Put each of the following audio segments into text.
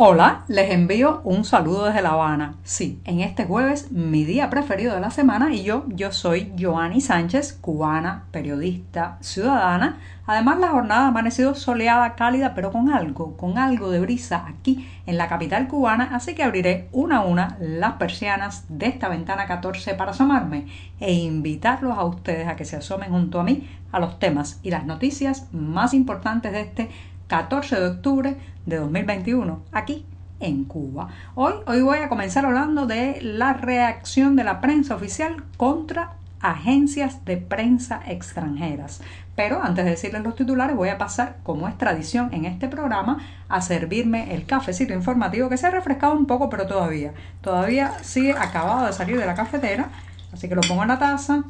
Hola, les envío un saludo desde La Habana. Sí, en este jueves, mi día preferido de la semana, y yo, yo soy Joanny Sánchez, cubana, periodista, ciudadana. Además, la jornada ha amanecido soleada, cálida, pero con algo, con algo de brisa aquí en la capital cubana, así que abriré una a una las persianas de esta ventana 14 para asomarme e invitarlos a ustedes a que se asomen junto a mí a los temas y las noticias más importantes de este 14 de octubre de 2021, aquí en Cuba. Hoy, hoy voy a comenzar hablando de la reacción de la prensa oficial contra agencias de prensa extranjeras. Pero antes de decirles los titulares, voy a pasar, como es tradición en este programa, a servirme el cafecito informativo que se ha refrescado un poco, pero todavía, todavía sigue acabado de salir de la cafetera. Así que lo pongo en la taza,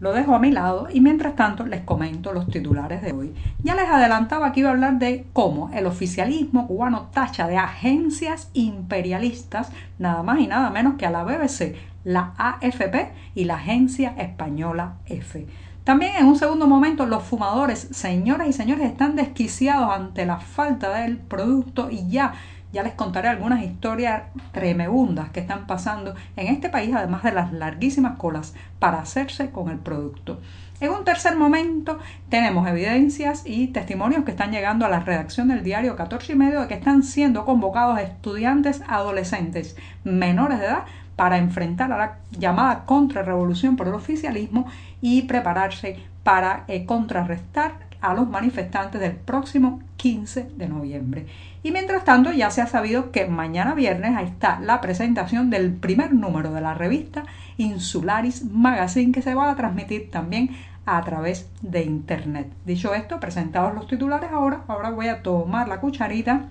lo dejo a mi lado y mientras tanto les comento los titulares de hoy. Ya les adelantaba que iba a hablar de cómo el oficialismo cubano tacha de agencias imperialistas nada más y nada menos que a la BBC, la AFP y la agencia española F. También en un segundo momento los fumadores, señoras y señores, están desquiciados ante la falta del producto y ya ya les contaré algunas historias tremebundas que están pasando en este país, además de las larguísimas colas para hacerse con el producto. En un tercer momento tenemos evidencias y testimonios que están llegando a la redacción del diario 14 y medio de que están siendo convocados estudiantes adolescentes menores de edad para enfrentar a la llamada contrarrevolución por el oficialismo y prepararse para eh, contrarrestar a los manifestantes del próximo 15 de noviembre. Y mientras tanto ya se ha sabido que mañana viernes ahí está la presentación del primer número de la revista Insularis Magazine que se va a transmitir también a través de internet. Dicho esto, presentados los titulares ahora, ahora voy a tomar la cucharita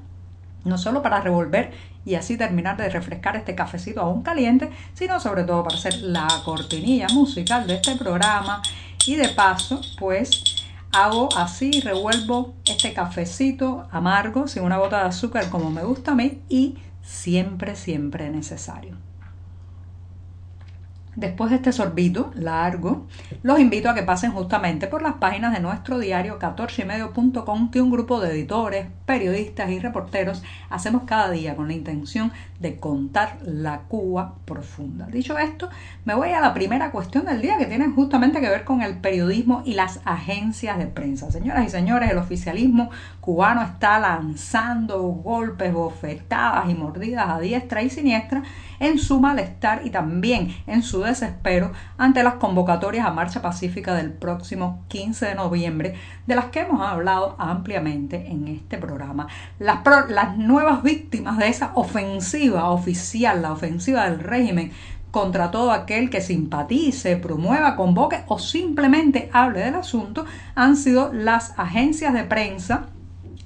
no solo para revolver y así terminar de refrescar este cafecito aún caliente, sino sobre todo para hacer la cortinilla musical de este programa y de paso, pues hago así, revuelvo este cafecito amargo sin una gota de azúcar como me gusta a mí y siempre, siempre necesario. Después de este sorbito largo, los invito a que pasen justamente por las páginas de nuestro diario 14ymedio.com que un grupo de editores, periodistas y reporteros hacemos cada día con la intención de contar la Cuba profunda. Dicho esto, me voy a la primera cuestión del día que tiene justamente que ver con el periodismo y las agencias de prensa. Señoras y señores, el oficialismo cubano está lanzando golpes, bofetadas y mordidas a diestra y siniestra en su malestar y también en su desespero ante las convocatorias a marcha pacífica del próximo 15 de noviembre, de las que hemos hablado ampliamente en este programa. Las, nuevas víctimas de esa ofensiva oficial, la ofensiva del régimen, contra todo aquel que simpatice, promueva, convoque o simplemente hable del asunto han sido las agencias de prensa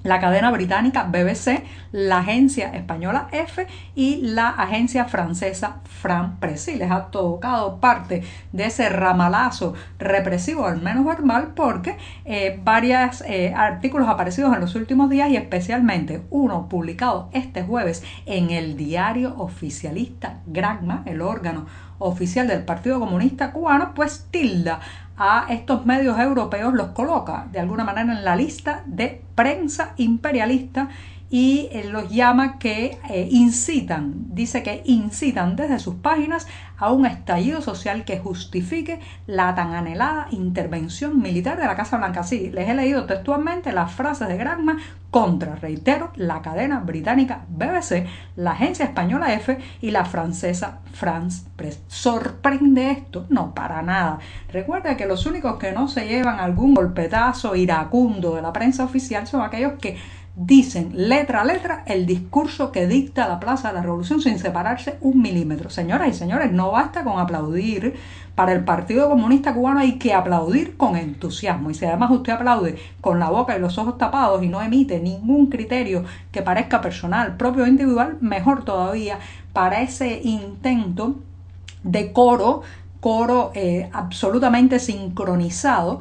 la cadena británica BBC, la agencia española F y la agencia francesa Fran Press. les ha tocado parte de ese ramalazo represivo, al menos verbal, porque eh, varios eh, artículos aparecidos en los últimos días y especialmente uno publicado este jueves en el diario oficialista Granma, el órgano oficial del Partido Comunista Cubano, pues tilda a estos medios europeos, los coloca de alguna manera en la lista de prensa imperialista y eh, los llama que eh, incitan, dice que incitan desde sus páginas a un estallido social que justifique la tan anhelada intervención militar de la Casa Blanca. Sí, les he leído textualmente las frases de Granma contra, reitero, la cadena británica BBC, la agencia española F y la francesa France Press. ¿Sorprende esto? No, para nada. Recuerda que los únicos que no se llevan algún golpetazo iracundo de la prensa oficial son aquellos que dicen letra a letra el discurso que dicta la Plaza de la Revolución sin separarse un milímetro. Señoras y señores, no basta con aplaudir. Para el Partido Comunista Cubano hay que aplaudir con entusiasmo. Y si además usted aplaude con la boca y los ojos tapados y no emite ningún criterio que parezca personal, propio o individual, mejor todavía para ese intento de coro coro eh, absolutamente sincronizado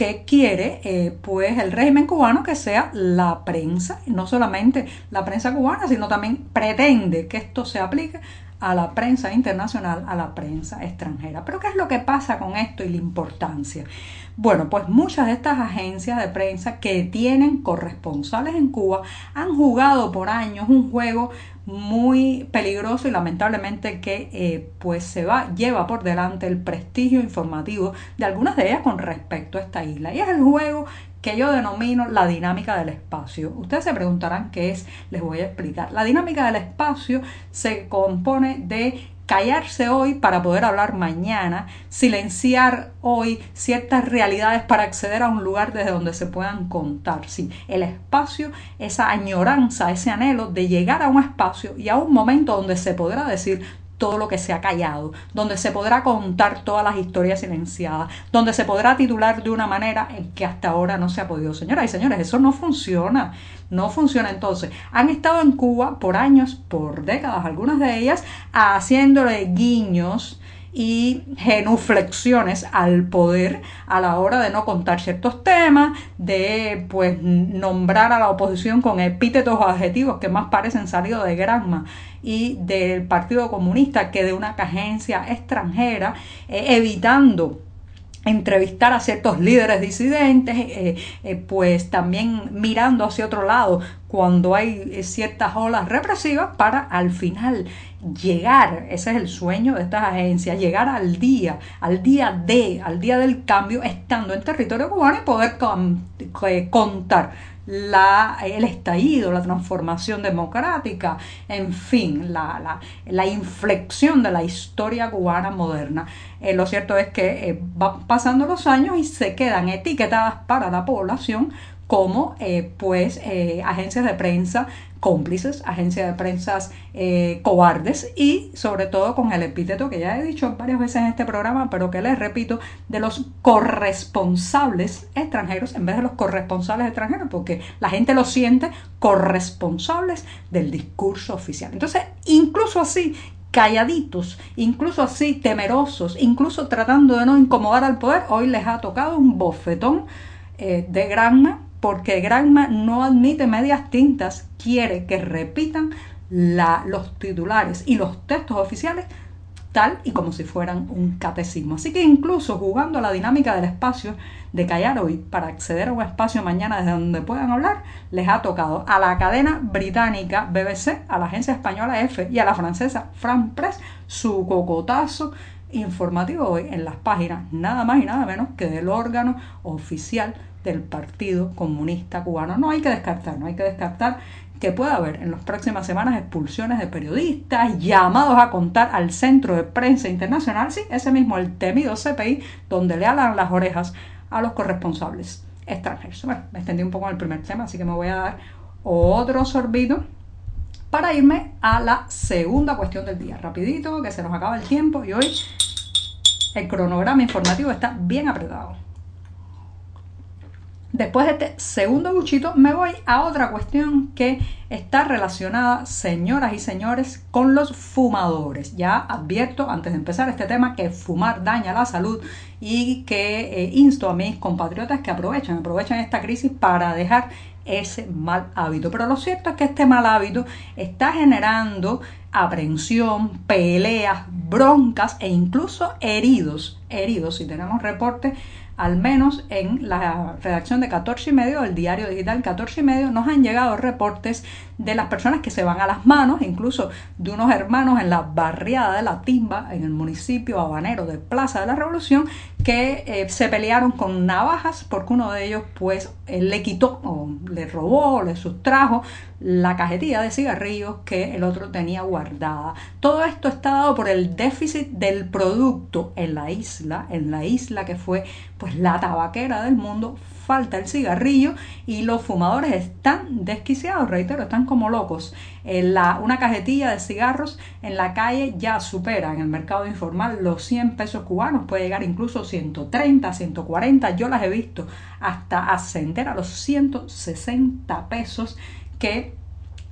que quiere eh, pues el régimen cubano que sea la prensa, no solamente la prensa cubana, sino también pretende que esto se aplique a la prensa internacional, a la prensa extranjera. Pero ¿qué es lo que pasa con esto y la importancia? Bueno, pues muchas de estas agencias de prensa que tienen corresponsales en Cuba han jugado por años un juego muy peligroso y lamentablemente que eh, pues se va lleva por delante el prestigio informativo de algunas de ellas con respecto a esta isla y es el juego que yo denomino la dinámica del espacio. Ustedes se preguntarán qué es, les voy a explicar. La dinámica del espacio se compone de callarse hoy para poder hablar mañana, silenciar hoy ciertas realidades para acceder a un lugar desde donde se puedan contar. Sí, el espacio, esa añoranza, ese anhelo de llegar a un espacio y a un momento donde se podrá decir todo lo que se ha callado, donde se podrá contar todas las historias silenciadas, donde se podrá titular de una manera en que hasta ahora no se ha podido. Señoras y señores, eso no funciona. No funciona entonces. Han estado en Cuba por años, por décadas, algunas de ellas, haciéndole guiños y genuflexiones al poder a la hora de no contar ciertos temas, de pues nombrar a la oposición con epítetos o adjetivos que más parecen salidos de Granma y del Partido Comunista que de una agencia extranjera, eh, evitando entrevistar a ciertos líderes disidentes, eh, eh, pues también mirando hacia otro lado cuando hay ciertas olas represivas para al final llegar, ese es el sueño de estas agencias, llegar al día, al día de, al día del cambio, estando en territorio cubano y poder contar la, el estallido, la transformación democrática, en fin, la, la, inflexión de la historia cubana moderna. Eh, lo cierto es que eh, van pasando los años y se quedan etiquetadas para la población como eh, pues agencias de prensa cómplices, agencias de prensa eh, cobardes y sobre todo con el epíteto que ya he dicho varias veces en este programa, pero que les repito, de los corresponsables extranjeros en vez de los corresponsales extranjeros, porque la gente lo siente corresponsables del discurso oficial. Entonces, incluso así, calladitos, incluso así temerosos, incluso tratando de no incomodar al poder, hoy les ha tocado un bofetón eh, de Granma porque Granma no admite medias tintas, quiere que repitan los titulares y los textos oficiales tal y como si fueran un catecismo. Así que incluso jugando a la dinámica del espacio de callar hoy para acceder a un espacio mañana desde donde puedan hablar, les ha tocado a la cadena británica BBC, a la agencia española EFE y a la francesa France Press su cocotazo informativo hoy en las páginas nada más y nada menos que del órgano oficial del Partido Comunista Cubano. No hay que descartar, no hay que descartar que pueda haber en las próximas semanas expulsiones de periodistas, llamados a contar al Centro de Prensa Internacional, sí, ese mismo, el temido CPI, donde le alan las orejas a los corresponsables extranjeros. Bueno, me extendí un poco en el primer tema, así que me voy a dar otro sorbito para irme a la segunda cuestión del día. Rapidito, que se nos acaba el tiempo y hoy el cronograma informativo está bien apretado. Después de este segundo buchito, me voy a otra cuestión que está relacionada, señoras y señores, con los fumadores. Ya advierto antes de empezar este tema que fumar daña la salud y que eh, insto a mis compatriotas que aprovechen, aprovechen esta crisis para dejar ese mal hábito. Pero lo cierto es que este mal hábito está generando aprensión, peleas, broncas e incluso heridos. Heridos, si tenemos reportes al menos en la redacción de 14 y medio, del diario digital 14 y medio, nos han llegado reportes de las personas que se van a las manos, incluso de unos hermanos en la barriada de La Timba, en el municipio habanero de Plaza de la Revolución, que eh, se pelearon con navajas porque uno de ellos pues eh, le quitó o le robó, le sustrajo la cajetilla de cigarrillos que el otro tenía guardada. Todo esto está dado por el déficit del producto en la isla, en la isla que fue pues la tabaquera del mundo, falta el cigarrillo y los fumadores están desquiciados, reitero, están como locos. En la, una cajetilla de cigarros en la calle ya supera en el mercado informal los 100 pesos cubanos, puede llegar incluso 130, 140, yo las he visto hasta ascender a los 160 pesos que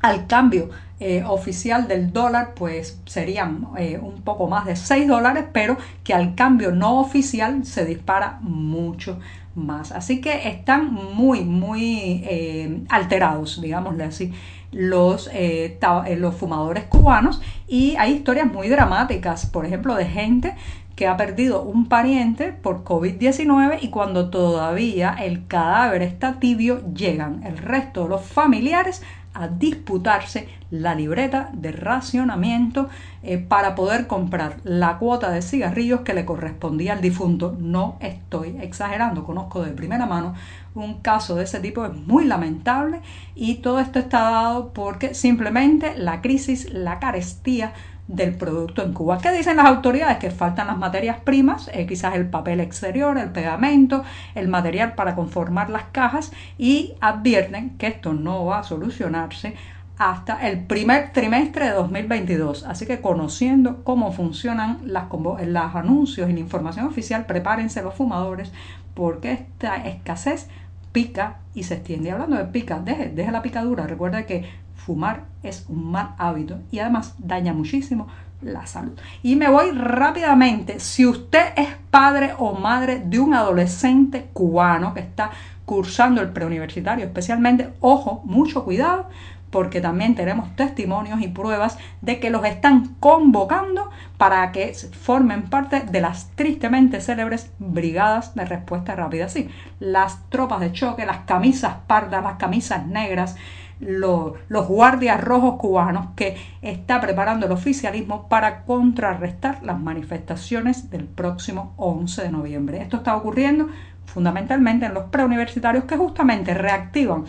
al cambio eh, oficial del dólar pues serían eh, un poco más de 6 dólares pero que al cambio no oficial se dispara mucho más. Así que están muy, muy eh, alterados, digámosle así, los, eh, eh, los fumadores cubanos y hay historias muy dramáticas, por ejemplo, de gente que ha perdido un pariente por COVID-19 y cuando todavía el cadáver está tibio llegan el resto de los familiares a disputarse la libreta de racionamiento eh, para poder comprar la cuota de cigarrillos que le correspondía al difunto. No estoy exagerando, conozco de primera mano un caso de ese tipo, es muy lamentable y todo esto está dado porque simplemente la crisis, la carestía del producto en Cuba. ¿Qué dicen las autoridades? Que faltan las materias primas, eh, quizás el papel exterior, el pegamento, el material para conformar las cajas y advierten que esto no va a solucionarse hasta el primer trimestre de 2022. Así que conociendo cómo funcionan las, los anuncios y la información oficial, prepárense los fumadores porque esta escasez pica y se extiende. Hablando de pica, deje, deje la picadura. Recuerda que fumar es un mal hábito y además daña muchísimo la salud. Y me voy rápidamente. Si usted es padre o madre de un adolescente cubano que está cursando el preuniversitario, especialmente, ojo, mucho cuidado, porque también tenemos testimonios y pruebas de que los están convocando para que formen parte de las tristemente célebres brigadas de respuesta rápida. Sí, las tropas de choque, las camisas pardas, las camisas negras, los, guardias rojos cubanos que está preparando el oficialismo para contrarrestar las manifestaciones del próximo 11 de noviembre. Esto está ocurriendo fundamentalmente en los preuniversitarios que justamente reactivan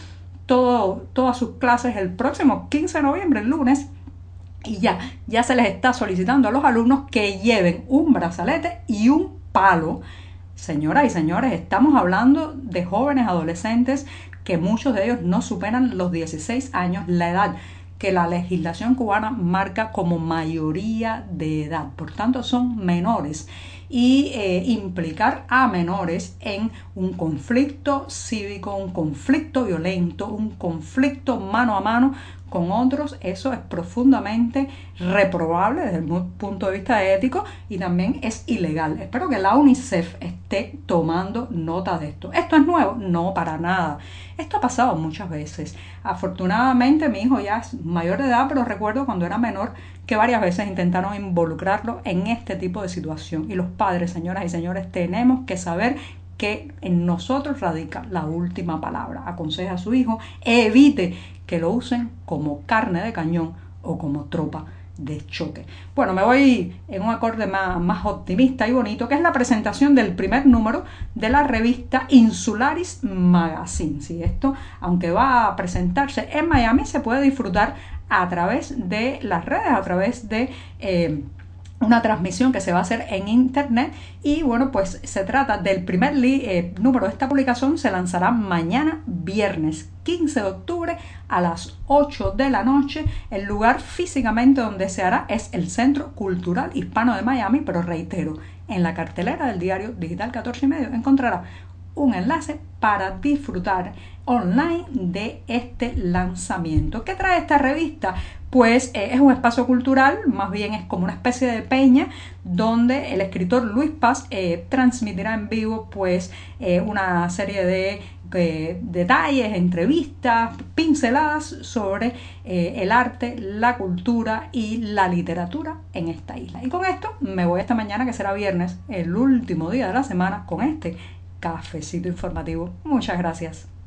todo, todas sus clases el próximo 15 de noviembre, el lunes, y ya, ya se les está solicitando a los alumnos que lleven un brazalete y un palo. Señoras y señores, estamos hablando de jóvenes adolescentes que muchos de ellos no superan los 16 años, la edad que la legislación cubana marca como mayoría de edad. Por tanto, son menores y eh, implicar a menores en un conflicto cívico, un conflicto violento, un conflicto mano a mano con otros, eso es profundamente reprobable desde el punto de vista ético y también es ilegal. Espero que la UNICEF esté tomando nota de esto. ¿Esto es nuevo? No, para nada. Esto ha pasado muchas veces. Afortunadamente mi hijo ya es mayor de edad, pero recuerdo cuando era menor que varias veces intentaron involucrarlo en este tipo de situación. Y los padres, señoras y señores, tenemos que saber que en nosotros radica la última palabra. Aconseja a su hijo, evite que lo usen como carne de cañón o como tropa de choque. Bueno, me voy en un acorde más, más, optimista y bonito, que es la presentación del primer número de la revista Insularis Magazine. Si esto, aunque va a presentarse en Miami, se puede disfrutar a través de las redes, a través de... Eh, una transmisión que se va a hacer en internet y bueno pues se trata del primer eh, número de esta publicación se lanzará mañana viernes 15 de octubre a las 8 de la noche el lugar físicamente donde se hará es el Centro Cultural Hispano de Miami pero reitero en la cartelera del diario digital 14 y medio encontrará un enlace para disfrutar online de este lanzamiento. ¿Qué trae esta revista? Pues eh, es un espacio cultural, más bien es como una especie de peña donde el escritor Luis Paz eh, transmitirá en vivo pues eh, una serie de detalles, entrevistas, pinceladas sobre el arte, la cultura y la literatura en esta isla. Y con esto me voy esta mañana, que será viernes, el último día de la semana, con este cafecito informativo. Muchas gracias.